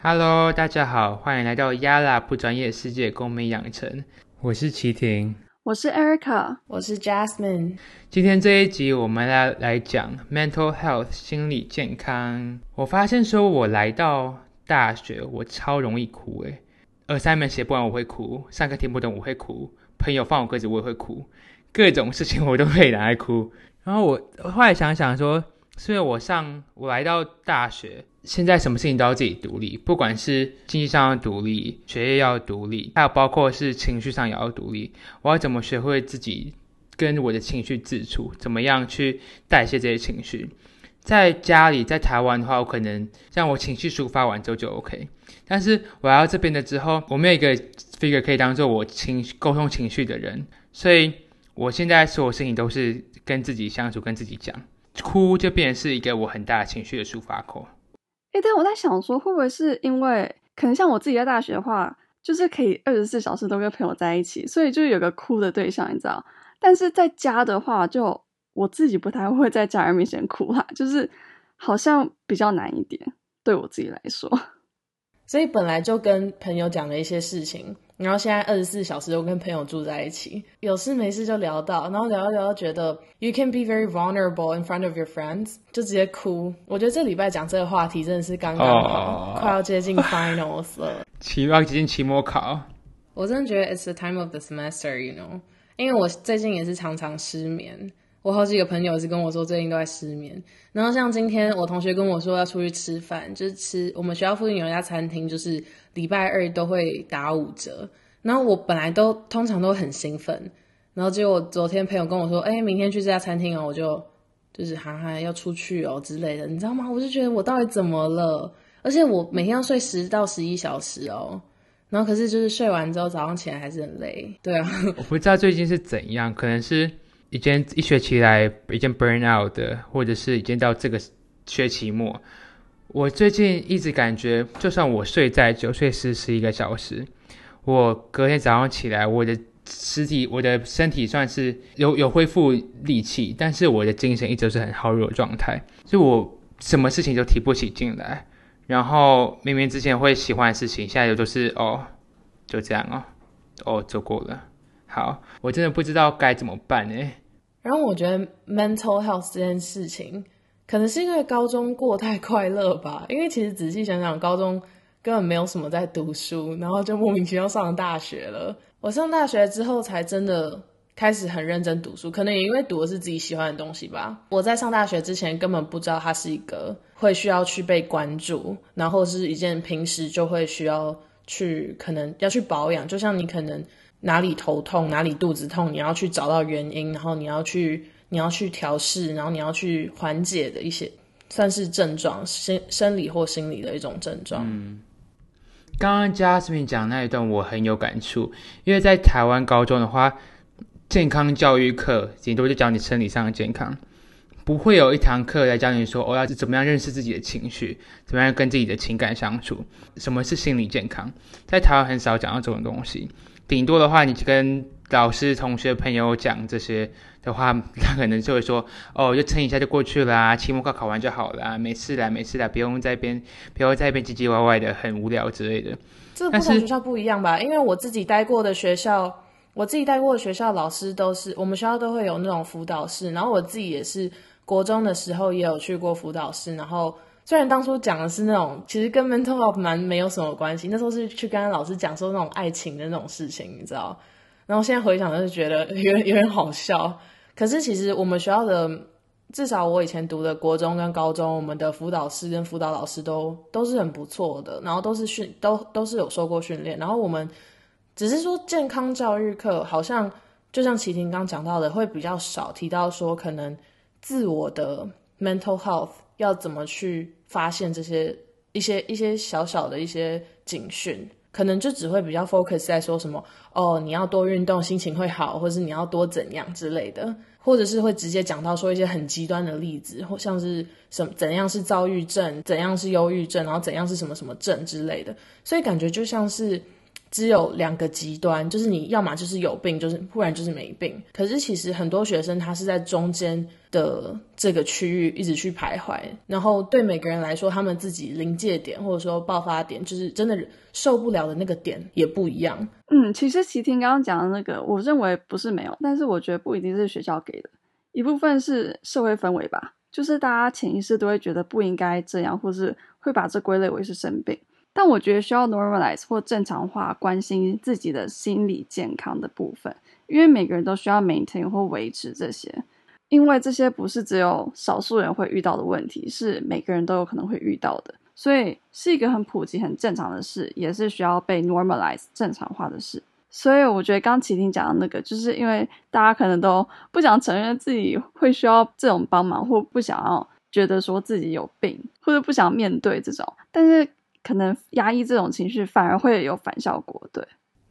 Hello，大家好，欢迎来到亚拉不专业世界公民养成。我是齐婷，我是 Erica，我是 Jasmine。今天这一集我们来来讲 mental health 心理健康。我发现说，我来到大学，我超容易哭诶。二三门写不完我会哭，上课听不懂我会哭，朋友放我鸽子我也会哭，各种事情我都可以拿来哭。然后我后来想想说。是因为我上我来到大学，现在什么事情都要自己独立，不管是经济上要独立，学业要独立，还有包括是情绪上也要独立。我要怎么学会自己跟我的情绪自处，怎么样去代谢这些情绪？在家里，在台湾的话，我可能让我情绪抒发完之后就 OK。但是我来到这边的之后，我没有一个 figure 可以当做我情沟通情绪的人，所以我现在所有事情都是跟自己相处，跟自己讲。哭就变成是一个我很大的情绪的抒发口。哎，但我在想说，会不会是因为可能像我自己在大学的话，就是可以二十四小时都跟朋友在一起，所以就有个哭的对象，你知道？但是在家的话，就我自己不太会在家人面前哭啦，就是好像比较难一点，对我自己来说。所以本来就跟朋友讲了一些事情。然后现在二十四小时都跟朋友住在一起，有事没事就聊到，然后聊一聊，觉得 you can be very vulnerable in front of your friends，就直接哭。我觉得这礼拜讲这个话题真的是刚刚好，快要接近 finals 了，期要接近期末考。我真的觉得 it's the time of the semester，you know，因为我最近也是常常失眠。我好几个朋友是跟我说最近都在失眠，然后像今天我同学跟我说要出去吃饭，就是吃我们学校附近有一家餐厅，就是礼拜二都会打五折。然后我本来都通常都很兴奋，然后结果昨天朋友跟我说，哎，明天去这家餐厅哦，我就就是哈哈要出去哦之类的，你知道吗？我就觉得我到底怎么了？而且我每天要睡十到十一小时哦，然后可是就是睡完之后早上起来还是很累。对啊，我不知道最近是怎样，可能是。已经一学期来已经 burn out 的，或者是已经到这个学期末，我最近一直感觉，就算我睡再久，睡十十一个小时，我隔天早上起来，我的实体、我的身体算是有有恢复力气，但是我的精神一直是很耗弱状态，就我什么事情都提不起劲来，然后明明之前会喜欢的事情，现在都是哦，就这样哦，哦，走过了。好，我真的不知道该怎么办哎。然后我觉得 mental health 这件事情，可能是因为高中过太快乐吧。因为其实仔细想想，高中根本没有什么在读书，然后就莫名其妙上大学了。我上大学之后才真的开始很认真读书，可能也因为读的是自己喜欢的东西吧。我在上大学之前根本不知道它是一个会需要去被关注，然后是一件平时就会需要去可能要去保养，就像你可能。哪里头痛，哪里肚子痛，你要去找到原因，然后你要去，你要去调试，然后你要去缓解的一些，算是症状，生生理或心理的一种症状。嗯，刚刚 Jasmine 讲那一段我很有感触，因为在台湾高中的话，健康教育课顶多就教你生理上的健康，不会有一堂课来教你说我要怎么样认识自己的情绪，怎么样跟自己的情感相处，什么是心理健康，在台湾很少讲到这种东西。顶多的话，你就跟老师、同学、朋友讲这些的话，他可能就会说：“哦，就撑一下就过去啦，期末考考完就好啦，没事啦，没事啦，不用在边，不要在边唧唧歪歪的，很无聊之类的。”这不同学校不一样吧？因为我自己待过的学校，我自己待过的学校老师都是，我们学校都会有那种辅导室，然后我自己也是国中的时候也有去过辅导室，然后。虽然当初讲的是那种，其实跟 mental health 蛮没有什么关系。那时候是去跟老师讲说那种爱情的那种事情，你知道？然后现在回想，就是觉得 有点有点好笑。可是其实我们学校的，至少我以前读的国中跟高中，我们的辅导师跟辅导老师都都是很不错的，然后都是训都都是有受过训练。然后我们只是说健康教育课，好像就像齐婷刚讲到的，会比较少提到说可能自我的 mental health 要怎么去。发现这些一些一些小小的一些警讯，可能就只会比较 focus 在说什么哦，你要多运动，心情会好，或是你要多怎样之类的，或者是会直接讲到说一些很极端的例子，或像是什么怎样是躁郁症，怎样是忧郁症，然后怎样是什么什么症之类的，所以感觉就像是只有两个极端，就是你要么就是有病，就是不然就是没病。可是其实很多学生他是在中间的这个区域一直去徘徊，然后对每个人来说，他们自己临界点或者说爆发点，就是真的受不了的那个点也不一样。嗯，其实齐婷刚刚讲的那个，我认为不是没有，但是我觉得不一定是学校给的，一部分是社会氛围吧，就是大家潜意识都会觉得不应该这样，或是会把这归类为是生病。但我觉得需要 normalize 或正常化关心自己的心理健康的部分，因为每个人都需要 maintain 或维持这些，因为这些不是只有少数人会遇到的问题，是每个人都有可能会遇到的，所以是一个很普及、很正常的事，也是需要被 normalize 正常化的事。所以我觉得刚启婷讲的那个，就是因为大家可能都不想承认自己会需要这种帮忙，或不想要觉得说自己有病，或者不想面对这种，但是。可能压抑这种情绪反而会有反效果，对，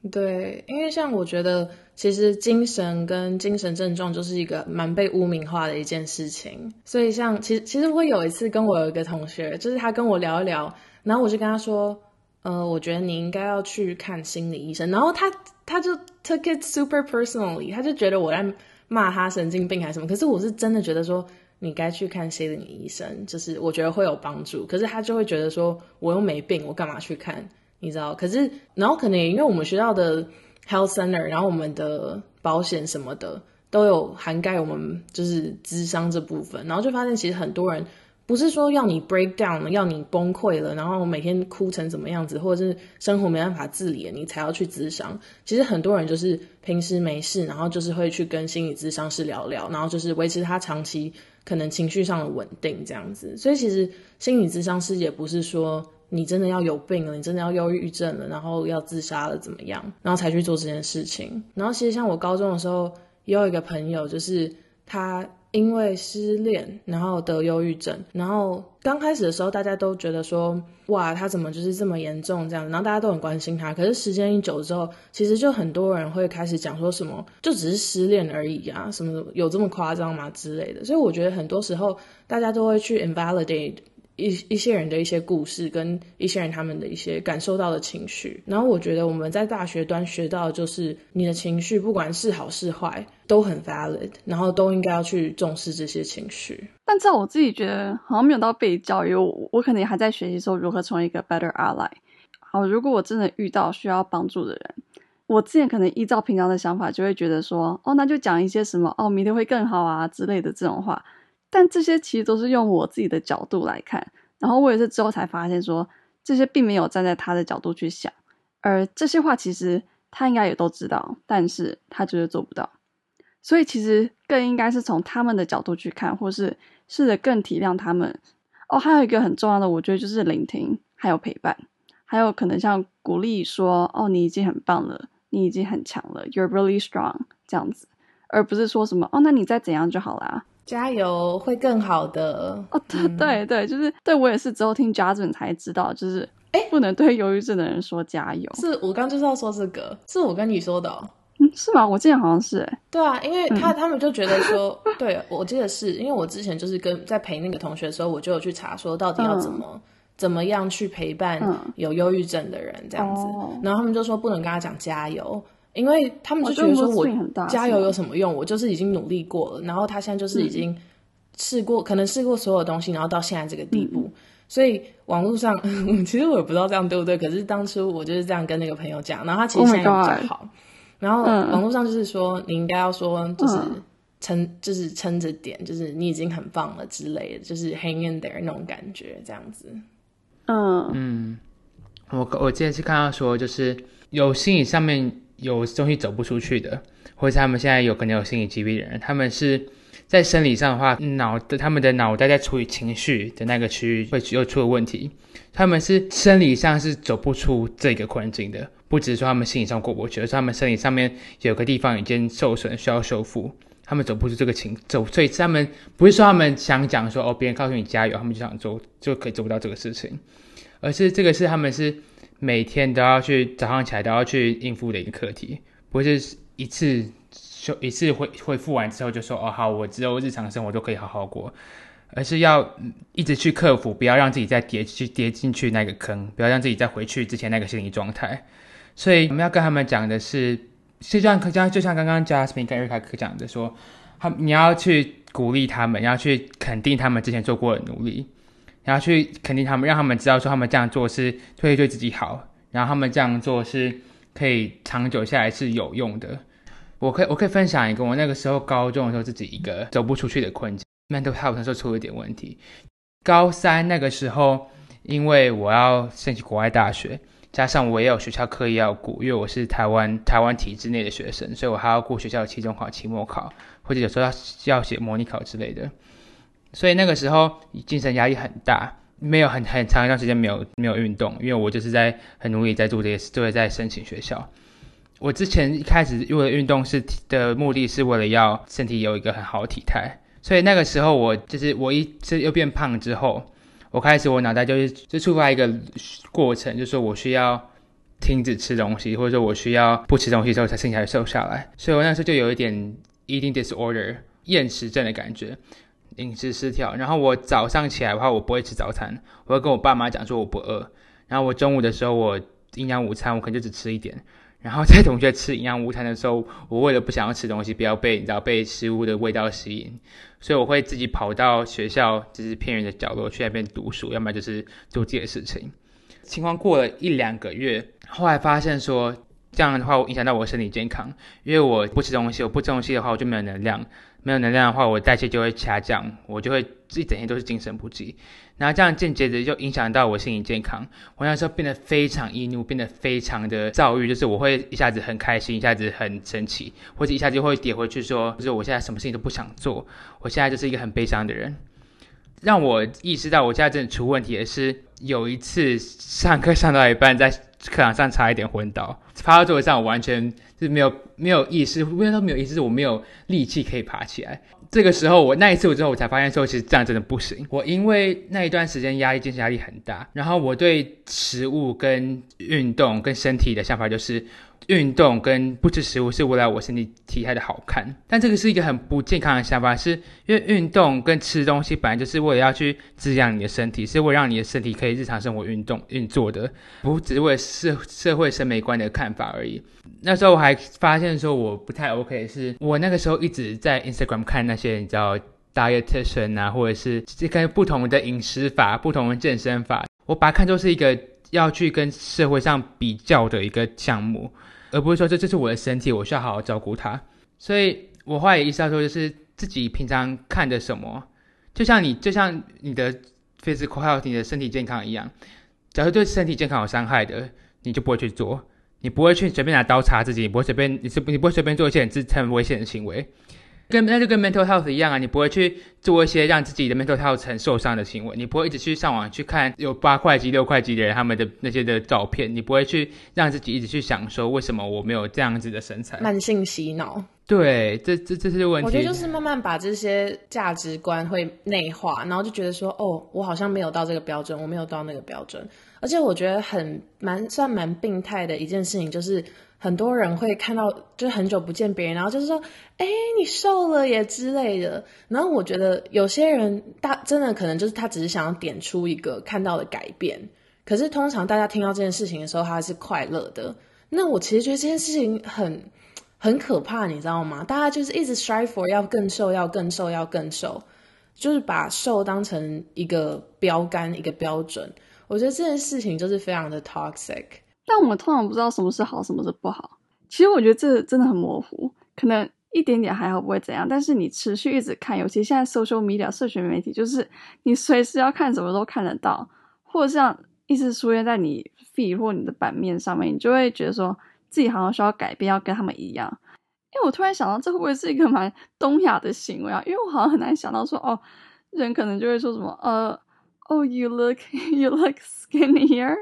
对，因为像我觉得，其实精神跟精神症状就是一个蛮被污名化的一件事情，所以像其实其实我有一次跟我有一个同学，就是他跟我聊一聊，然后我就跟他说，呃，我觉得你应该要去看心理医生，然后他他就 took it super personally，他就觉得我在骂他神经病还是什么，可是我是真的觉得说。你该去看心理医生，就是我觉得会有帮助。可是他就会觉得说，我又没病，我干嘛去看？你知道？可是然后可能因为我们学校的 health center，然后我们的保险什么的都有涵盖我们就是智商这部分，然后就发现其实很多人。不是说要你 break down 要你崩溃了，然后每天哭成什么样子，或者是生活没办法自理了，你才要去咨商。其实很多人就是平时没事，然后就是会去跟心理咨商师聊聊，然后就是维持他长期可能情绪上的稳定这样子。所以其实心理咨商师也不是说你真的要有病了，你真的要忧郁症了，然后要自杀了怎么样，然后才去做这件事情。然后其实像我高中的时候也有一个朋友，就是他。因为失恋，然后得忧郁症，然后刚开始的时候，大家都觉得说，哇，他怎么就是这么严重这样，然后大家都很关心他。可是时间一久之后，其实就很多人会开始讲说什么，就只是失恋而已啊，什么有这么夸张吗之类的。所以我觉得很多时候，大家都会去 invalidate。一一些人的一些故事，跟一些人他们的一些感受到的情绪，然后我觉得我们在大学端学到，就是你的情绪不管是好是坏，都很 valid，然后都应该要去重视这些情绪。但在我自己觉得，好像没有到被教育，我我可能还在学习说如何成为一个 better ally。好，如果我真的遇到需要帮助的人，我之前可能依照平常的想法，就会觉得说，哦，那就讲一些什么，哦，明天会更好啊之类的这种话。但这些其实都是用我自己的角度来看，然后我也是之后才发现说，这些并没有站在他的角度去想，而这些话其实他应该也都知道，但是他就是做不到。所以其实更应该是从他们的角度去看，或是试着更体谅他们。哦，还有一个很重要的，我觉得就是聆听，还有陪伴，还有可能像鼓励说：“哦，你已经很棒了，你已经很强了，You're really strong。”这样子，而不是说什么：“哦，那你再怎样就好啦。”加油，会更好的哦。对对对，就是对我也是之后听 Jasmine 才知道，就是哎，不能对忧郁症的人说加油。是我刚就是要说这个，是我跟你说的，嗯，是吗？我记得好像是哎。对啊，因为他他们就觉得说，对我记得是因为我之前就是跟在陪那个同学的时候，我就有去查说到底要怎么怎么样去陪伴有忧郁症的人这样子，然后他们就说不能跟他讲加油。因为他们就觉得说，我加油有什么用？我就是已经努力过了，然后他现在就是已经试过，可能试过所有东西，然后到现在这个地步。所以网络上，其实我也不知道这样对不对。可是当初我就是这样跟那个朋友讲，然后他其实现在比较好。然后网络上就是说，你应该要说，就是撑，就是撑着点，就是你已经很棒了之类的，就是 hang in there 那种感觉，这样子。嗯嗯，我我之前是看到说，就是有心理上面。有东西走不出去的，或者他们现在有可能有心理疾病的人，他们是在生理上的话，脑的他们的脑袋在处理情绪的那个区域会又出了问题，他们是生理上是走不出这个困境的，不只是说他们心理上过不去，而是他们生理上面有个地方已经受损需要修复，他们走不出这个情走，所以他们不是说他们想讲说哦别人告诉你加油，他们就想做就可以做不到这个事情，而是这个是他们是。每天都要去早上起来都要去应付的一个课题，不是一次修一次恢恢复完之后就说哦好，我之后日常生活都可以好好过，而是要一直去克服，不要让自己再跌去跌进去那个坑，不要让自己再回去之前那个心理状态。所以我们要跟他们讲的是，就像就像就像刚刚 Jasmine 跟瑞卡克讲的说，他你要去鼓励他们，要去肯定他们之前做过的努力，然后去肯定他们，让他们知道说他们这样做是会对自己好，然后他们这样做是可以长久下来是有用的。我可以我可以分享一个我那个时候高中的时候自己一个走不出去的困境，mental health 那时候出了一点问题。高三那个时候，因为我要申请国外大学，加上我也有学校课业要顾，因为我是台湾台湾体制内的学生，所以我还要顾学校期中考、期末考，或者有时候要要写模拟考之类的。所以那个时候精神压力很大，没有很很长一段时间没有没有运动，因为我就是在很努力在做这些事，就是在申请学校。我之前一开始为了运动是的目的是为了要身体有一个很好的体态，所以那个时候我就是我一是又变胖之后，我开始我脑袋就是就触发一个过程，就是说我需要停止吃东西，或者说我需要不吃东西之后才剩下瘦下来，所以我那时候就有一点 eating disorder 厌食症的感觉，饮食失调。然后我早上起来的话，我不会吃早餐，我会跟我爸妈讲说我不饿。然后我中午的时候，我营养午餐我可能就只吃一点。然后在同学吃营养午餐的时候，我为了不想要吃东西，不要被你知道被食物的味道吸引，所以我会自己跑到学校就是偏远的角落去那边读书，要么就是做自己的事情。情况过了一两个月，后来发现说这样的话我影响到我身体健康，因为我不吃东西，我不吃东西的话我就没有能量，没有能量的话我代谢就会下降，我就会一整天都是精神不济。然后这样间接的就影响到我心理健康，我那时候变得非常易怒，变得非常的躁郁，就是我会一下子很开心，一下子很生气，或者一下子就会跌回去说，就是我现在什么事情都不想做，我现在就是一个很悲伤的人。让我意识到我现在真的出问题的是，有一次上课上到一半，在课堂上差一点昏倒，趴到座位上，我完全是没有没有意识，不是说没有意识，是我没有力气可以爬起来。这个时候，我那一次我之后，我才发现说，其实这样真的不行。我因为那一段时间压力、精神压力很大，然后我对食物、跟运动、跟身体的想法就是。运动跟不吃食物是为了我身体体态的好看，但这个是一个很不健康的想法，是因为运动跟吃东西本来就是为了要去滋养你的身体，是为了让你的身体可以日常生活运动运作的，不只是为了社社会审美观的看法而已。那时候我还发现说我不太 OK，是我那个时候一直在 Instagram 看那些你知道 dietitian 啊，或者是这个不同的饮食法、不同的健身法，我把它看作是一个要去跟社会上比较的一个项目。而不是说这这是我的身体，我需要好好照顾它。所以我后来也意识到说，就是自己平常看的什么，就像你就像你的 physical health，你的身体健康一样。假如对身体健康有伤害的，你就不会去做，你不会去随便拿刀插自己，你不会随便你是你不会随便做一些很自很危险的行为。跟那就跟 mental health 一样啊，你不会去做一些让自己的 mental health 很受伤的行为，你不会一直去上网去看有八块肌、六块肌的人他们的那些的照片，你不会去让自己一直去想说为什么我没有这样子的身材。慢性洗脑，对，这这这是问题。我觉得就是慢慢把这些价值观会内化，然后就觉得说，哦，我好像没有到这个标准，我没有到那个标准，而且我觉得很蛮算蛮病态的一件事情就是。很多人会看到，就很久不见别人，然后就是说，哎，你瘦了耶之类的。然后我觉得有些人大真的可能就是他只是想要点出一个看到的改变，可是通常大家听到这件事情的时候，他是快乐的。那我其实觉得这件事情很很可怕，你知道吗？大家就是一直 strive for 要更瘦，要更瘦，要更瘦，就是把瘦当成一个标杆、一个标准。我觉得这件事情就是非常的 toxic。但我们通常不知道什么是好，什么是不好。其实我觉得这真的很模糊，可能一点点还好，不会怎样。但是你持续一直看，尤其现在 social media 社群媒体，就是你随时要看什么都看得到，或者像一直出现在你 feed 或你的版面上面，你就会觉得说自己好像需要改变，要跟他们一样。因为我突然想到，这会不会是一个蛮东亚的行为啊？因为我好像很难想到说，哦，人可能就会说什么，呃，哦，you look you look skinnier。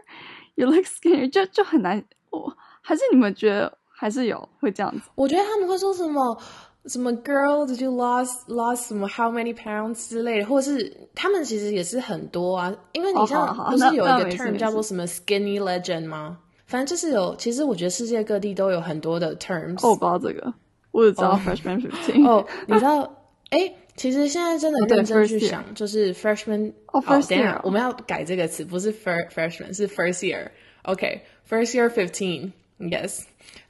You look skinny，就就很难。我还是你们觉得还是有会这样子？我觉得他们会说什么什么 “girl”，did you lost lost 什么 “how many pounds” 之类的，或者是他们其实也是很多啊。因为你像不是有一个 term 叫做什么 “skinny legend” 吗？反正就是有。其实我觉得世界各地都有很多的 terms。我不知道这个，我只知道 freshman fifteen。哦，你知道？哎，其实现在真的认真去想，就是 freshman。哦，first year。我们要改这个词，不是 first freshman，是 first year。OK，first year fifteen。Yes.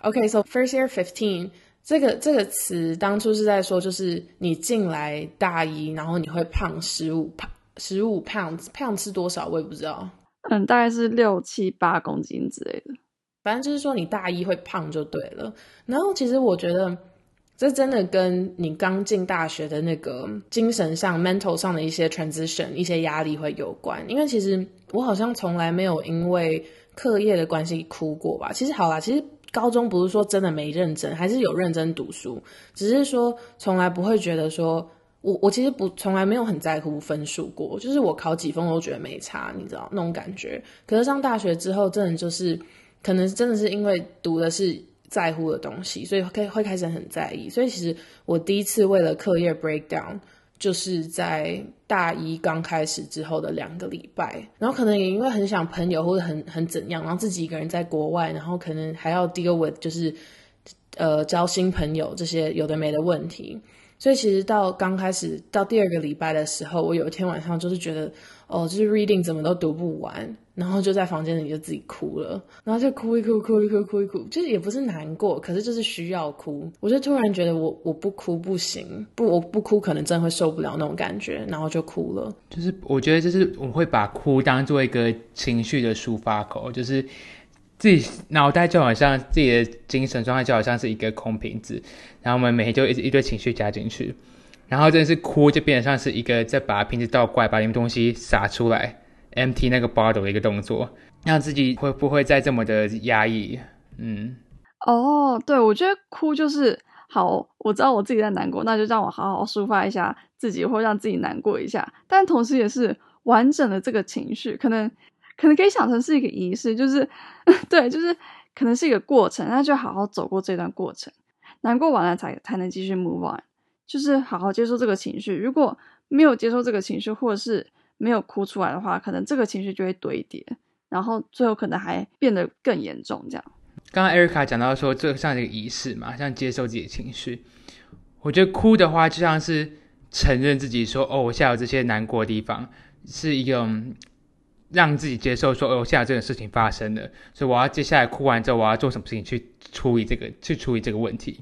Okay, so first year fifteen 这个这个词当初是在说，就是你进来大一，然后你会胖十五胖十五 pounds，pounds 是多少我也不知道，嗯，大概是六七八公斤之类的。反正就是说你大一会胖就对了。然后其实我觉得这真的跟你刚进大学的那个精神上、mental 上的一些 transition、一些压力会有关。因为其实我好像从来没有因为课业的关系哭过吧。其实好啦，其实高中不是说真的没认真，还是有认真读书，只是说从来不会觉得说我我其实不从来没有很在乎分数过，就是我考几分我都觉得没差，你知道那种感觉。可是上大学之后，真的就是。可能真的是因为读的是在乎的东西，所以会会开始很在意。所以其实我第一次为了课业 breakdown，就是在大一刚开始之后的两个礼拜。然后可能也因为很想朋友或者很很怎样，然后自己一个人在国外，然后可能还要 deal with 就是呃交新朋友这些有的没的问题。所以其实到刚开始到第二个礼拜的时候，我有一天晚上就是觉得。哦，就是 reading 怎么都读不完，然后就在房间里就自己哭了，然后就哭一哭，哭一哭，哭一哭，就是也不是难过，可是就是需要哭。我就突然觉得我我不哭不行，不我不哭可能真的会受不了那种感觉，然后就哭了。就是我觉得就是我会把哭当做一个情绪的抒发口，就是自己脑袋就好像自己的精神状态就好像是一个空瓶子，然后我们每天就一一堆情绪加进去。然后真的是哭，就变得像是一个在把瓶子倒过来，把里面东西洒出来，MT 那个 bottle 的一个动作，让自己会不会再这么的压抑？嗯，哦，对，我觉得哭就是好，我知道我自己在难过，那就让我好好抒发一下自己，或让自己难过一下，但同时也是完整的这个情绪，可能可能可以想成是一个仪式，就是 对，就是可能是一个过程，那就好好走过这段过程，难过完了才才能继续 move on。就是好好接受这个情绪，如果没有接受这个情绪，或者是没有哭出来的话，可能这个情绪就会堆叠，然后最后可能还变得更严重。这样，刚刚艾瑞卡讲到说，这像一个仪式嘛，像接受自己的情绪。我觉得哭的话，就像是承认自己说，哦，我现在有这些难过的地方，是一种让自己接受说，哦，现在这个事情发生了，所以我要接下来哭完之后，我要做什么事情去处理这个，去处理这个问题。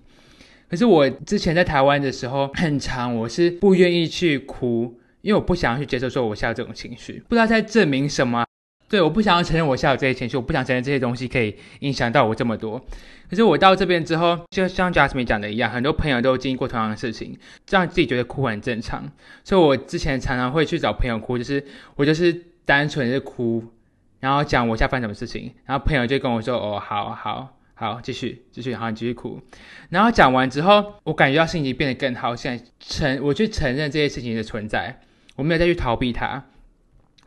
可是我之前在台湾的时候很长，我是不愿意去哭，因为我不想要去接受说我现在这种情绪，不知道在证明什么。对，我不想要承认我现在有这些情绪，我不想承认这些东西可以影响到我这么多。可是我到这边之后，就像 Jasmine 讲的一样，很多朋友都经历过同样的事情，让自己觉得哭很正常。所以我之前常常会去找朋友哭，就是我就是单纯是哭，然后讲我下发生什么事情，然后朋友就跟我说：“哦，好好。”好，继续继续，好，你继续哭。然后讲完之后，我感觉到心情变得更好。现在承，我去承认这些事情的存在，我没有再去逃避它。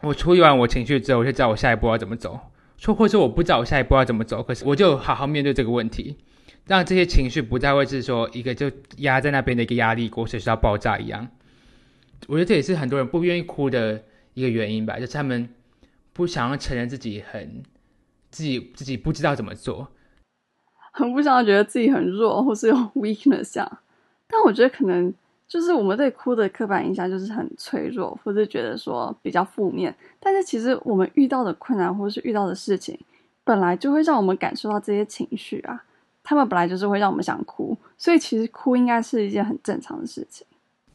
我处理完我情绪之后，我就知道我下一步要怎么走。说或者我不知道我下一步要怎么走，可是我就好好面对这个问题，让这些情绪不再会是说一个就压在那边的一个压力锅，随时要爆炸一样。我觉得这也是很多人不愿意哭的一个原因吧，就是他们不想要承认自己很自己自己不知道怎么做。很不想要觉得自己很弱，或是有 weakness 这样，但我觉得可能就是我们对哭的刻板印象就是很脆弱，或是觉得说比较负面。但是其实我们遇到的困难或是遇到的事情，本来就会让我们感受到这些情绪啊，他们本来就是会让我们想哭，所以其实哭应该是一件很正常的事情。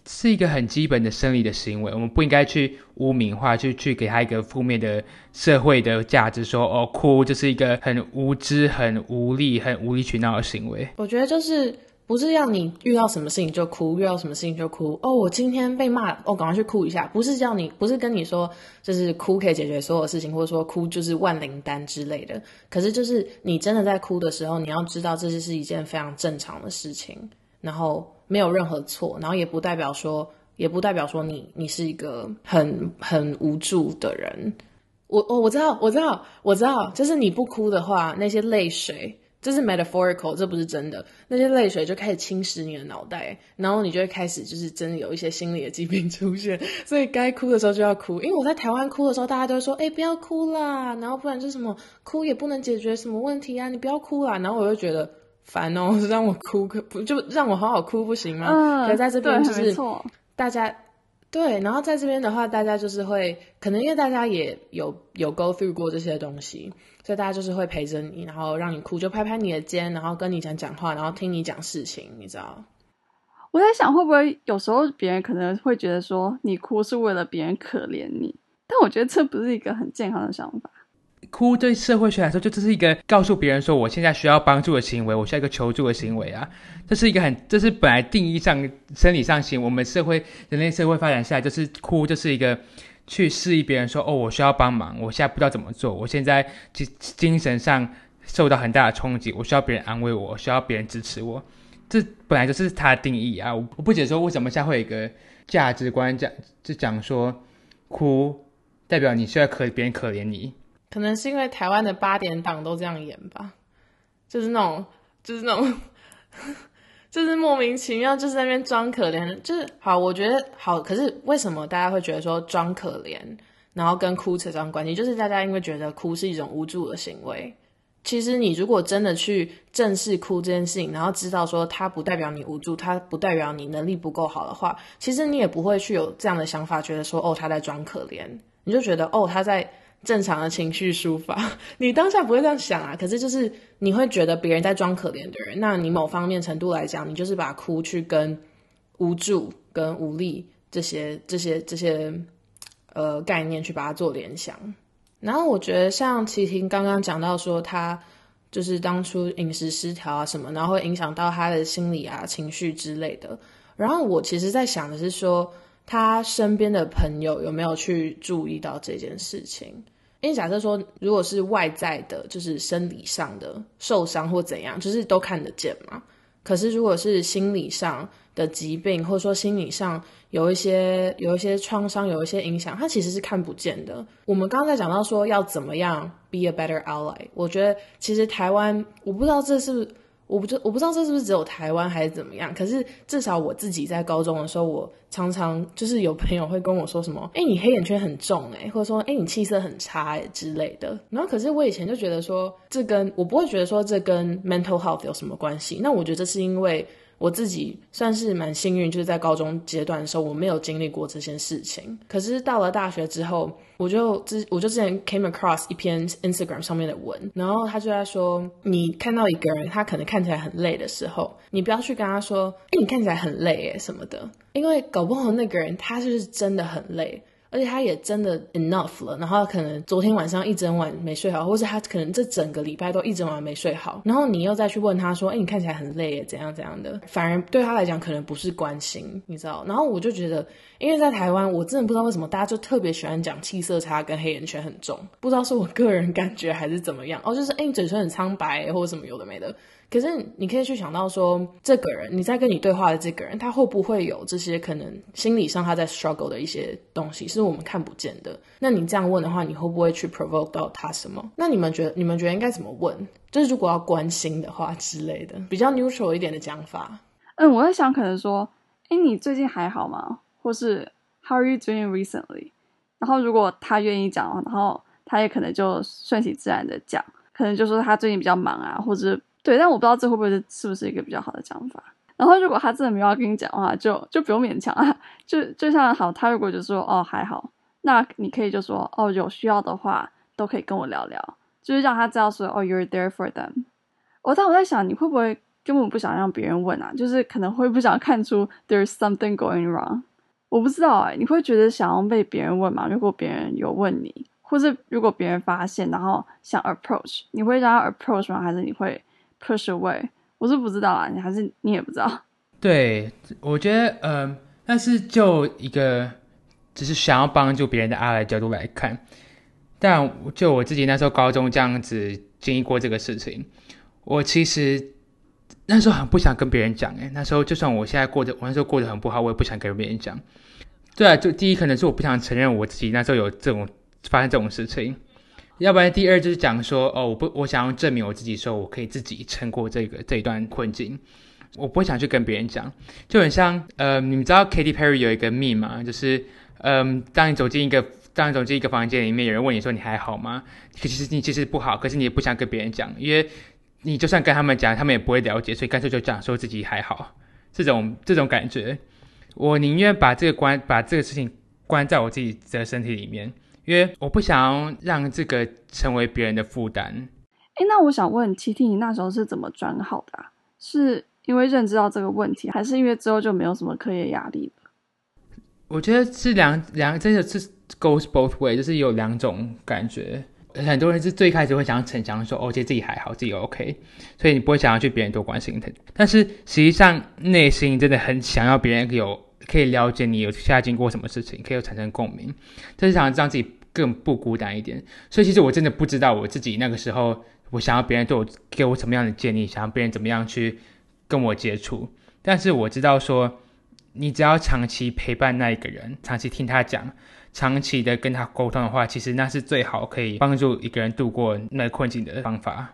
是一个很基本的生理的行为，我们不应该去污名化，去去给他一个负面的社会的价值，说哦，哭就是一个很无知、很无力、很无理取闹的行为。我觉得就是不是要你遇到什么事情就哭，遇到什么事情就哭。哦，我今天被骂，哦，赶快去哭一下。不是叫你，不是跟你说，就是哭可以解决所有事情，或者说哭就是万灵丹之类的。可是就是你真的在哭的时候，你要知道这是一件非常正常的事情，然后。没有任何错，然后也不代表说，也不代表说你你是一个很很无助的人。我我我知道，我知道，我知道，就是你不哭的话，那些泪水，这是 metaphorical，这不是真的。那些泪水就开始侵蚀你的脑袋，然后你就会开始就是真的有一些心理的疾病出现。所以该哭的时候就要哭，因为我在台湾哭的时候，大家都会说，哎，不要哭啦，然后不然就什么哭也不能解决什么问题啊，你不要哭啦。然后我就觉得。烦哦，让我哭可不就让我好好哭不行吗？嗯，可在这边就是大家对，然后在这边的话，大家就是会，可能因为大家也有有 go through 过这些东西，所以大家就是会陪着你，然后让你哭，就拍拍你的肩，然后跟你讲讲话，然后听你讲事情，你知道？我在想，会不会有时候别人可能会觉得说你哭是为了别人可怜你，但我觉得这不是一个很健康的想法。哭对社会学来说，就这是一个告诉别人说我现在需要帮助的行为，我需要一个求助的行为啊。这是一个很，这是本来定义上生理上行，我们社会人类社会发展下来，就是哭就是一个去示意别人说哦，我需要帮忙，我现在不知道怎么做，我现在精精神上受到很大的冲击，我需要别人安慰我，需要别人支持我。这本来就是它的定义啊！我我不解说为什么现在会有一个价值观讲，就讲说哭代表你需要可别人可怜你。可能是因为台湾的八点档都这样演吧，就是那种，就是那种，就是莫名其妙，就是在那边装可怜，就是好。我觉得好，可是为什么大家会觉得说装可怜，然后跟哭扯上关系？就是大家因为觉得哭是一种无助的行为。其实你如果真的去正视哭这件事情，然后知道说它不代表你无助，它不代表你能力不够好的话，其实你也不会去有这样的想法，觉得说哦他在装可怜，你就觉得哦他在。正常的情绪抒发，你当下不会这样想啊。可是就是你会觉得别人在装可怜的人，那你某方面程度来讲，你就是把哭去跟无助、跟无力这些、这些、这些呃概念去把它做联想。然后我觉得像齐婷刚刚讲到说，他就是当初饮食失调啊什么，然后会影响到他的心理啊、情绪之类的。然后我其实在想的是说。他身边的朋友有没有去注意到这件事情？因为假设说，如果是外在的，就是生理上的受伤或怎样，就是都看得见嘛。可是如果是心理上的疾病，或者说心理上有一些有一些创伤，有一些影响，它其实是看不见的。我们刚才讲到说要怎么样 be a better ally，我觉得其实台湾，我不知道这是。我不知我不知道这是不是只有台湾还是怎么样，可是至少我自己在高中的时候，我常常就是有朋友会跟我说什么，哎，你黑眼圈很重，哎，或者说，哎，你气色很差，哎之类的。然后，可是我以前就觉得说，这跟我不会觉得说这跟 mental health 有什么关系。那我觉得这是因为。我自己算是蛮幸运，就是在高中阶段的时候，我没有经历过这些事情。可是到了大学之后，我就之我就之前 came across 一篇 Instagram 上面的文，然后他就在说，你看到一个人他可能看起来很累的时候，你不要去跟他说，哎，你看起来很累诶什么的，因为搞不好那个人他就是真的很累。而且他也真的 enough 了，然后可能昨天晚上一整晚没睡好，或者他可能这整个礼拜都一整晚没睡好，然后你又再去问他说，哎，你看起来很累耶，怎样怎样的，反而对他来讲可能不是关心，你知道？然后我就觉得，因为在台湾，我真的不知道为什么大家就特别喜欢讲气色差跟黑眼圈很重，不知道是我个人感觉还是怎么样，哦，就是哎，你嘴唇很苍白或者什么有的没的。可是你可以去想到说，这个人你在跟你对话的这个人，他会不会有这些可能心理上他在 struggle 的一些东西，是我们看不见的？那你这样问的话，你会不会去 provoke 到他什么？那你们觉得，你们觉得应该怎么问？就是如果要关心的话之类的，比较 neutral 一点的讲法。嗯，我在想，可能说，哎，你最近还好吗？或是 How are you doing recently？然后如果他愿意讲，然后他也可能就顺其自然的讲，可能就说他最近比较忙啊，或者。对，但我不知道这会不会是是不是一个比较好的讲法。然后，如果他真的没有要跟你讲的话，就就不用勉强啊。就就像好，他如果就说哦还好，那你可以就说哦有需要的话都可以跟我聊聊，就是让他知道说哦 you're there for them。我但我在想，你会不会根本不想让别人问啊？就是可能会不想看出 there's something going wrong。我不知道哎，你会觉得想要被别人问吗？如果别人有问你，或是如果别人发现然后想 approach，你会让他 approach 吗？还是你会？push away，我是不知道啊，你还是你也不知道。对，我觉得，嗯，但是就一个只是想要帮助别人的阿来角度来看，但就我自己那时候高中这样子经历过这个事情，我其实那时候很不想跟别人讲，哎，那时候就算我现在过得，我那时候过得很不好，我也不想跟别人讲。对啊，就第一可能是我不想承认我自己那时候有这种发生这种事情。要不然，第二就是讲说，哦，我不，我想要证明我自己，说我可以自己撑过这个这一段困境，我不会想去跟别人讲，就很像，呃，你们知道 Katy Perry 有一个密码，就是，嗯，当你走进一个，当你走进一个房间里面，有人问你说你还好吗？可其实你其实不好，可是你也不想跟别人讲，因为你就算跟他们讲，他们也不会了解，所以干脆就讲说自己还好，这种这种感觉。我宁愿把这个关把这个事情关在我自己的身体里面，因为我不想要让这个成为别人的负担。哎，那我想问七 T，你那时候是怎么转好的？是因为认知到这个问题，还是因为之后就没有什么课业压力了？我觉得是两两，真的是 goes both way，就是有两种感觉。很多人是最开始会想要逞强，说哦，觉得自己还好，自己 OK，所以你不会想要去别人多关心他。但是实际上内心真的很想要别人有可以了解你有现在经过什么事情，可以有产生共鸣，就是想让自己更不孤单一点。所以其实我真的不知道我自己那个时候，我想要别人对我给我什么样的建议，想要别人怎么样去跟我接触。但是我知道说，你只要长期陪伴那一个人，长期听他讲。长期的跟他沟通的话，其实那是最好可以帮助一个人度过那困境的方法。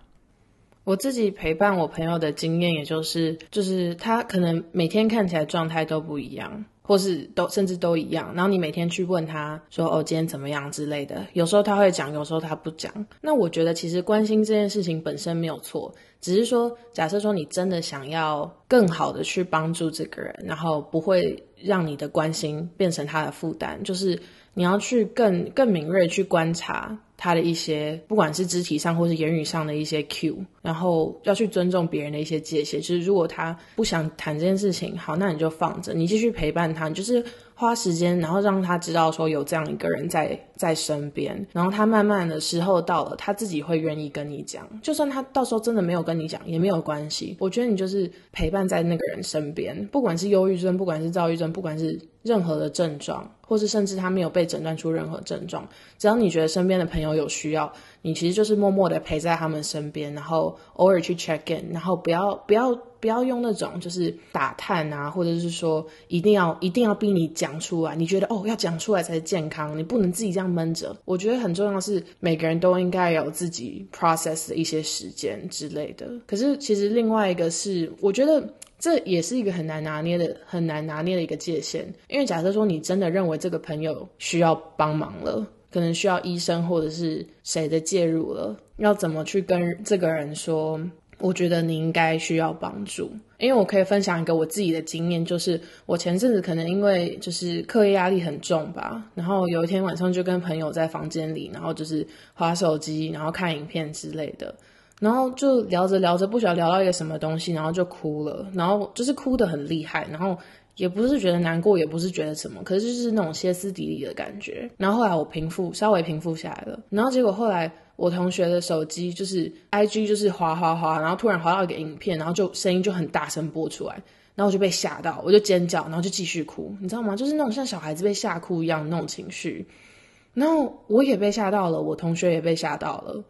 我自己陪伴我朋友的经验，也就是，就是他可能每天看起来状态都不一样。或是都甚至都一样，然后你每天去问他说哦今天怎么样之类的，有时候他会讲，有时候他不讲。那我觉得其实关心这件事情本身没有错，只是说假设说你真的想要更好的去帮助这个人，然后不会让你的关心变成他的负担，就是你要去更更敏锐去观察。他的一些，不管是肢体上或是言语上的一些 Q，然后要去尊重别人的一些界限。就是如果他不想谈这件事情，好，那你就放着，你继续陪伴他，你就是。花时间，然后让他知道说有这样一个人在在身边，然后他慢慢的时候到了，他自己会愿意跟你讲。就算他到时候真的没有跟你讲，也没有关系。我觉得你就是陪伴在那个人身边，不管是忧郁症，不管是躁郁症，不管是任何的症状，或是甚至他没有被诊断出任何症状，只要你觉得身边的朋友有需要，你其实就是默默的陪在他们身边，然后偶尔去 check in，然后不要不要。不要用那种就是打探啊，或者是说一定要一定要逼你讲出来。你觉得哦，要讲出来才是健康，你不能自己这样闷着。我觉得很重要的是，每个人都应该有自己 process 的一些时间之类的。可是其实另外一个是，我觉得这也是一个很难拿捏的、很难拿捏的一个界限。因为假设说你真的认为这个朋友需要帮忙了，可能需要医生或者是谁的介入了，要怎么去跟这个人说？我觉得你应该需要帮助，因为我可以分享一个我自己的经验，就是我前阵子可能因为就是课业压力很重吧，然后有一天晚上就跟朋友在房间里，然后就是划手机，然后看影片之类的，然后就聊着聊着，不晓得聊到一个什么东西，然后就哭了，然后就是哭得很厉害，然后也不是觉得难过，也不是觉得什么，可是就是那种歇斯底里的感觉，然后后来我平复，稍微平复下来了，然后结果后来。我同学的手机就是 I G 就是滑滑滑，然后突然滑到一个影片，然后就声音就很大声播出来，然后我就被吓到，我就尖叫，然后就继续哭，你知道吗？就是那种像小孩子被吓哭一样那种情绪，然后我也被吓到了，我同学也被吓到了，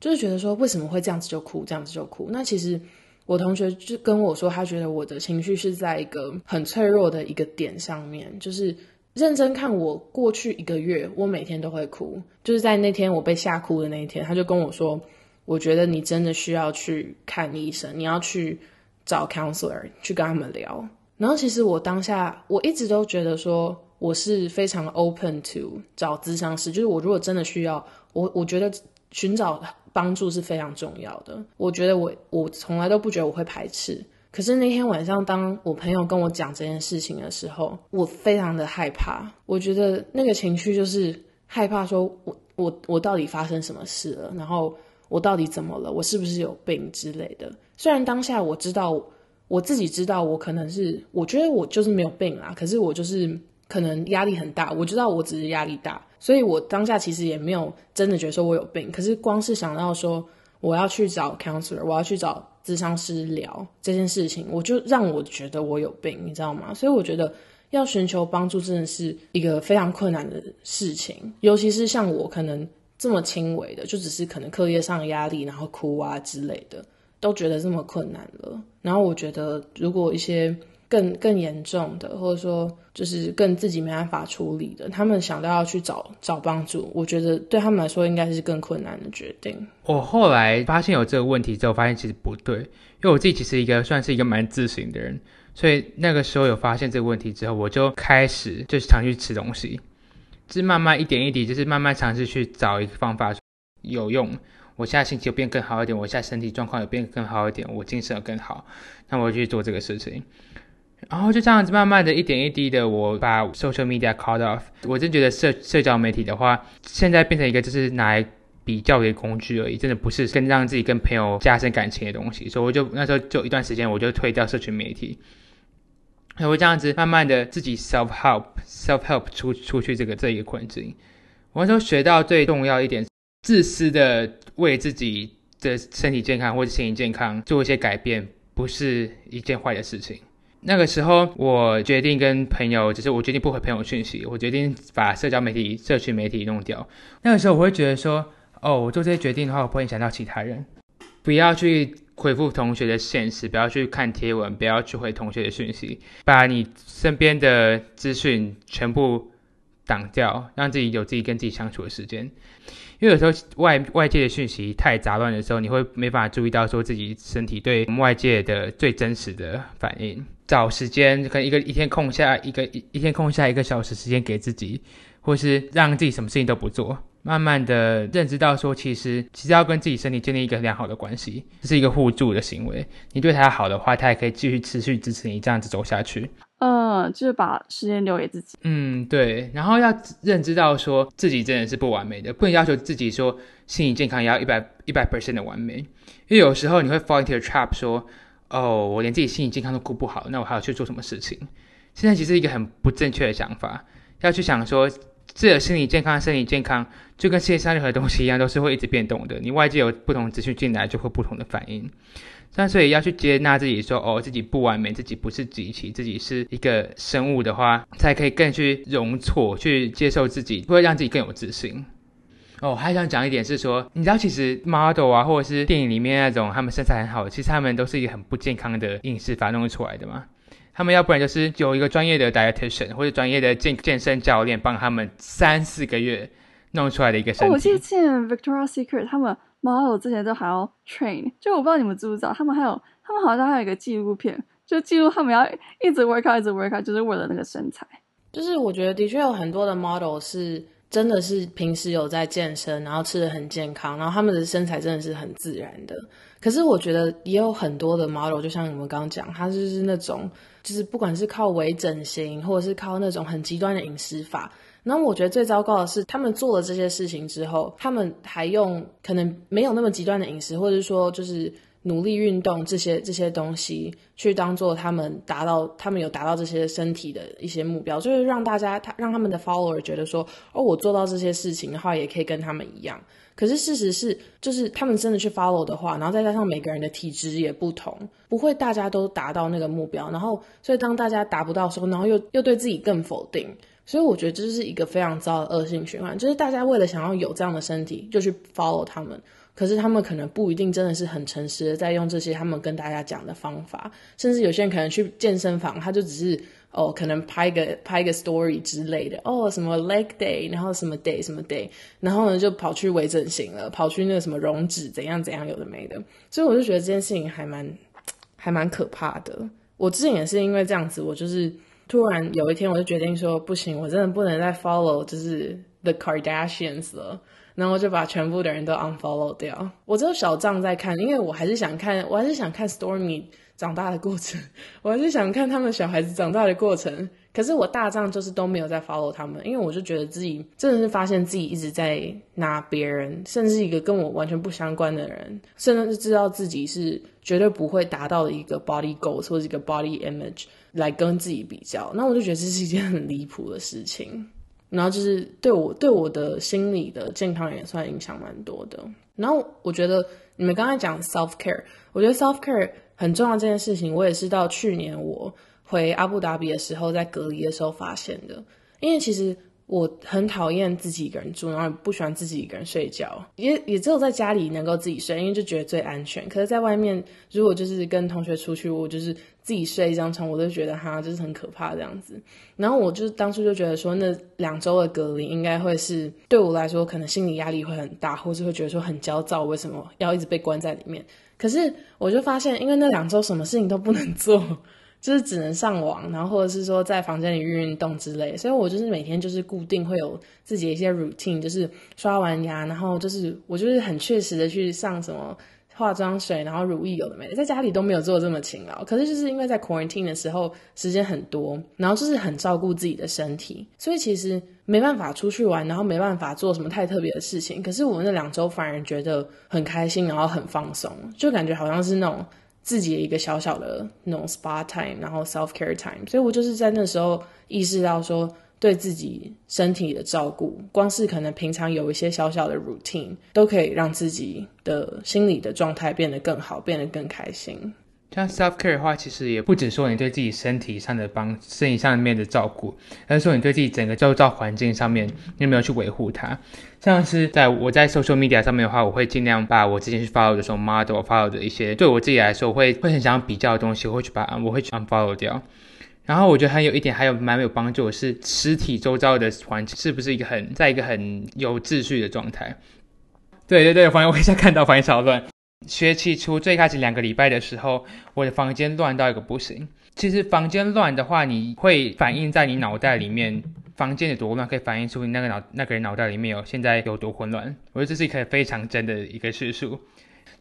就是觉得说为什么会这样子就哭，这样子就哭？那其实我同学就跟我说，他觉得我的情绪是在一个很脆弱的一个点上面，就是。认真看我过去一个月，我每天都会哭，就是在那天我被吓哭的那一天，他就跟我说：“我觉得你真的需要去看医生，你要去找 counselor 去跟他们聊。”然后其实我当下我一直都觉得说我是非常 open to 找咨商师，就是我如果真的需要，我我觉得寻找帮助是非常重要的。我觉得我我从来都不觉得我会排斥。可是那天晚上，当我朋友跟我讲这件事情的时候，我非常的害怕。我觉得那个情绪就是害怕，说我我我到底发生什么事了？然后我到底怎么了？我是不是有病之类的？虽然当下我知道我自己知道我可能是，我觉得我就是没有病啦。可是我就是可能压力很大，我知道我只是压力大，所以我当下其实也没有真的觉得说我有病。可是光是想到说我要去找 counselor，我要去找。智商师聊这件事情，我就让我觉得我有病，你知道吗？所以我觉得要寻求帮助真的是一个非常困难的事情，尤其是像我可能这么轻微的，就只是可能课业上压力，然后哭啊之类的，都觉得这么困难了。然后我觉得如果一些。更更严重的，或者说就是更自己没办法处理的，他们想到要去找找帮助，我觉得对他们来说应该是更困难的决定。我后来发现有这个问题之后，发现其实不对，因为我自己其实一个算是一个蛮自省的人，所以那个时候有发现这个问题之后，我就开始就是常去吃东西，就是慢慢一点一滴，就是慢慢尝试去找一个方法有用。我现在心情有变更好一点，我现在身体状况有变更好一点，我精神有更好，那我就去做这个事情。然后就这样子慢慢的一点一滴的，我把 social media cut off。我真觉得社社交媒体的话，现在变成一个就是拿来比较的工具而已，真的不是跟让自己跟朋友加深感情的东西。所以我就那时候就一段时间，我就退掉社群媒体。我会这样子慢慢的自己 self help self help 出出去这个这一个困境。我那时候学到最重要一点，自私的为自己的身体健康或者心理健康做一些改变，不是一件坏的事情。那个时候，我决定跟朋友，就是我决定不回朋友讯息，我决定把社交媒体、社群媒体弄掉。那个时候，我会觉得说，哦，我做这些决定的话，我不会影响到其他人。不要去回复同学的现实，不要去看贴文，不要去回同学的讯息，把你身边的资讯全部挡掉，让自己有自己跟自己相处的时间。因为有时候外外界的讯息太杂乱的时候，你会没法注意到说自己身体对外界的最真实的反应。找时间，可能一个一天空下一个一一天空下一个小时时间给自己，或是让自己什么事情都不做，慢慢的认知到说，其实其实要跟自己身体建立一个良好的关系，这是一个互助的行为。你对他好的话，他也可以继续持续支持你这样子走下去。嗯，就是把时间留给自己。嗯，对。然后要认知到说自己真的是不完美的，不能要求自己说心理健康也要一百一百 percent 的完美，因为有时候你会 fall into a trap 说。哦，我连自己心理健康都顾不好，那我还要去做什么事情？现在其实一个很不正确的想法，要去想说，自己的心理健康、身体健康，就跟世界上任何东西一样，都是会一直变动的。你外界有不同资讯进来，就会不同的反应。那所以要去接纳自己，说哦，自己不完美，自己不是机器，自己是一个生物的话，才可以更去容错，去接受自己，会让自己更有自信。哦，还想讲一点是说，你知道其实 model 啊，或者是电影里面那种他们身材很好，其实他们都是一个很不健康的饮食法弄出来的嘛。他们要不然就是有一个专业的 dietitian 或者专业的健健身教练帮他们三四个月弄出来的一个身体。我记得 Victoria Secret 他们 model 之前都还要 train，就我不知道你们知不知道，他们还有他们好像还有一个纪录片，就记录他们要一直 work out，一直 work out，就是为了那个身材。就是我觉得的确有很多的 model 是。真的是平时有在健身，然后吃的很健康，然后他们的身材真的是很自然的。可是我觉得也有很多的 model，就像你们刚刚讲，他就是那种，就是不管是靠微整形，或者是靠那种很极端的饮食法。然后我觉得最糟糕的是，他们做了这些事情之后，他们还用可能没有那么极端的饮食，或者说就是。努力运动这些这些东西，去当做他们达到他们有达到这些身体的一些目标，就是让大家他让他们的 follower 觉得说，哦，我做到这些事情的话，也可以跟他们一样。可是事实是，就是他们真的去 follow 的话，然后再加上每个人的体质也不同，不会大家都达到那个目标。然后，所以当大家达不到的时候，然后又又对自己更否定。所以我觉得这是一个非常糟的恶性循环，就是大家为了想要有这样的身体，就去 follow 他们。可是他们可能不一定真的是很诚实的在用这些他们跟大家讲的方法，甚至有些人可能去健身房，他就只是哦，可能拍个拍个 story 之类的，哦什么 leg day，然后什么 day 什么 day，然后呢就跑去微整形了，跑去那个什么溶脂怎样怎样有的没的，所以我就觉得这件事情还蛮还蛮可怕的。我之前也是因为这样子，我就是突然有一天我就决定说，不行，我真的不能再 follow 就是 the Kardashians 了。然后就把全部的人都 unfollow 掉。我只有小账在看，因为我还是想看，我还是想看 Stormy 长大的过程，我还是想看他们小孩子长大的过程。可是我大账就是都没有在 follow 他们，因为我就觉得自己真的是发现自己一直在拿别人，甚至一个跟我完全不相关的人，甚至是知道自己是绝对不会达到的一个 body goals 或者一个 body image 来跟自己比较。那我就觉得这是一件很离谱的事情。然后就是对我对我的心理的健康也算影响蛮多的。然后我觉得你们刚才讲 self care，我觉得 self care 很重要这件事情，我也是到去年我回阿布达比的时候，在隔离的时候发现的。因为其实。我很讨厌自己一个人住，然后不喜欢自己一个人睡觉，也也只有在家里能够自己睡，因为就觉得最安全。可是，在外面如果就是跟同学出去，我就是自己睡一张床，我都觉得哈，就是很可怕这样子。然后，我就当初就觉得说，那两周的隔离应该会是对我来说，可能心理压力会很大，或是会觉得说很焦躁，为什么要一直被关在里面？可是，我就发现，因为那两周什么事情都不能做。就是只能上网，然后或者是说在房间里运运动之类，所以我就是每天就是固定会有自己一些 routine，就是刷完牙，然后就是我就是很确实的去上什么化妆水，然后乳液有的没的，在家里都没有做这么勤劳。可是就是因为在 quarantine 的时候时间很多，然后就是很照顾自己的身体，所以其实没办法出去玩，然后没办法做什么太特别的事情。可是我那两周反而觉得很开心，然后很放松，就感觉好像是那种自己的一个小小的那种 spa time，然后 self care time。所以我就是在那时候意识到说。对自己身体的照顾，光是可能平常有一些小小的 routine，都可以让自己的心理的状态变得更好，变得更开心。像 self care 的话，其实也不只说你对自己身体上的帮身体上面的照顾，而是说你对自己整个周遭环境上面，你有没有去维护它？像是在我在 social media 上面的话，我会尽量把我之前去 follow 的时候 model follow 的一些，对我自己来说会会很想比较的东西，我会去把我会去 unfollow 掉。然后我觉得还有一点，还有蛮有帮助的是，实体周遭的环境是不是一个很在一个很有秩序的状态？对对对，房间我一下看到房间超乱。学期初最开始两个礼拜的时候，我的房间乱到一个不行。其实房间乱的话，你会反映在你脑袋里面，房间有多乱，可以反映出你那个脑那个人脑袋里面有现在有多混乱。我觉得这是一个非常真的一个叙述。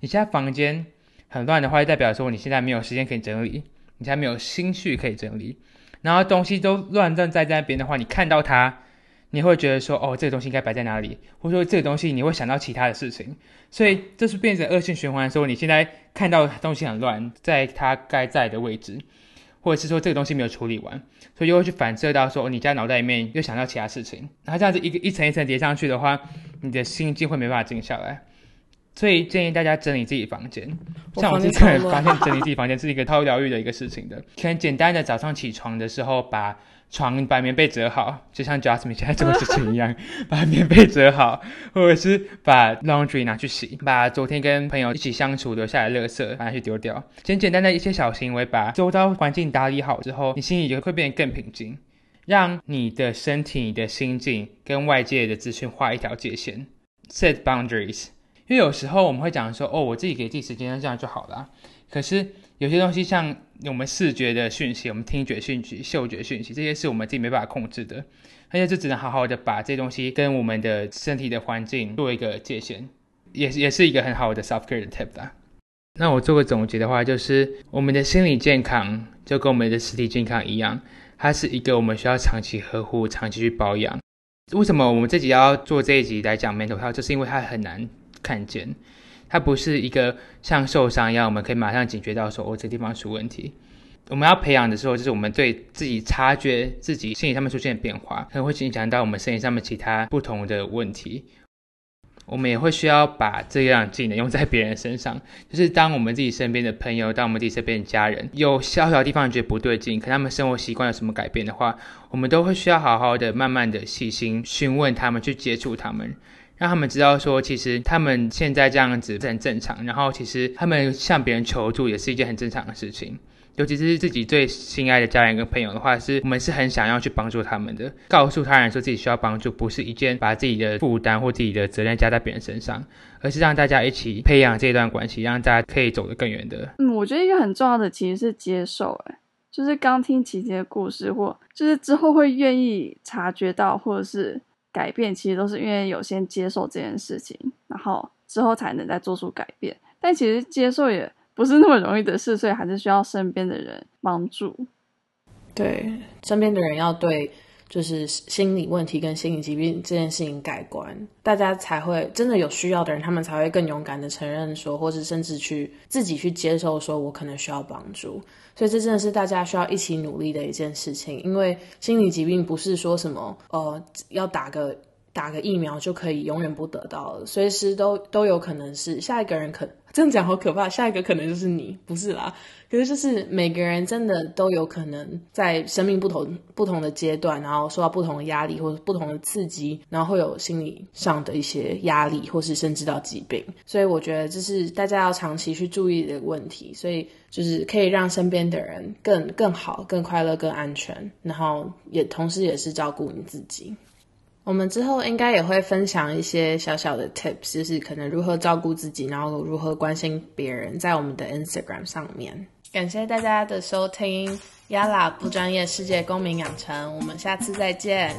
你现在房间很乱的话，就代表说你现在没有时间可以整理。你现在没有心绪可以整理，然后东西都乱乱在那边的话，你看到它，你会觉得说，哦，这个东西应该摆在哪里？或者说这个东西你会想到其他的事情，所以这是变成恶性循环的时候，你现在看到东西很乱，在它该在的位置，或者是说这个东西没有处理完，所以又会去反射到说，你在脑袋里面又想到其他事情，然后这样子一个一层一层叠上去的话，你的心境会没办法静下来。所以建议大家整理自己房间，像我之前发现整理自己房间是一个超疗愈的一个事情的。可能简单的早上起床的时候，把床把棉被折好，就像 Jasmine 现在做的事情一样，把棉被折好，或者是把 laundry 拿去洗，把昨天跟朋友一起相处留下的垃圾拿去丢掉。简简单的一些小行为，把周遭环境打理好之后，你心里就会变得更平静，让你的身体、你的心境跟外界的资讯画一条界限，set boundaries。因为有时候我们会讲说，哦，我自己给自己时间，这样就好了。可是有些东西，像我们视觉的讯息、我们听觉讯息、嗅觉讯息，这些是我们自己没办法控制的，而且就只能好好的把这些东西跟我们的身体的环境做一个界限，也也是一个很好的 self care 的 tip 啦。那我做个总结的话，就是我们的心理健康就跟我们的实体健康一样，它是一个我们需要长期呵护、长期去保养。为什么我们这集要做这一集来讲 mental health，就是因为它很难。看见，它不是一个像受伤一样，我们可以马上警觉到说，哦，这地方出问题。我们要培养的时候，就是我们对自己察觉自己心理上面出现的变化，可能会影响到我们身体上面其他不同的问题。我们也会需要把这样技能用在别人身上，就是当我们自己身边的朋友，当我们自己身边的家人有小小地方觉得不对劲，可他们生活习惯有什么改变的话，我们都会需要好好的、慢慢的、细心询问他们，去接触他们。让他们知道说，其实他们现在这样子很正常。然后，其实他们向别人求助也是一件很正常的事情。尤其是自己最心爱的家人跟朋友的话，是我们是很想要去帮助他们的。告诉他人说自己需要帮助，不是一件把自己的负担或自己的责任加在别人身上，而是让大家一起培养这段关系，让大家可以走得更远的。嗯，我觉得一个很重要的其实是接受，哎，就是刚听琪琪的故事，或就是之后会愿意察觉到，或者是。改变其实都是因为有先接受这件事情，然后之后才能再做出改变。但其实接受也不是那么容易的事，所以还是需要身边的人帮助。对，身边的人要对。就是心理问题跟心理疾病这件事情改观，大家才会真的有需要的人，他们才会更勇敢的承认说，或者甚至去自己去接受说，我可能需要帮助。所以这真的是大家需要一起努力的一件事情，因为心理疾病不是说什么呃要打个打个疫苗就可以永远不得到了，随时都都有可能是下一个人可。这样讲好可怕，下一个可能就是你，不是啦。可是就是每个人真的都有可能在生命不同不同的阶段，然后受到不同的压力或者不同的刺激，然后会有心理上的一些压力，或是甚至到疾病。所以我觉得这是大家要长期去注意的问题。所以就是可以让身边的人更更好、更快乐、更安全，然后也同时也是照顾你自己。我们之后应该也会分享一些小小的 tips，就是可能如何照顾自己，然后如何关心别人，在我们的 Instagram 上面。感谢大家的收听，Yala 不专业世界公民养成，我们下次再见。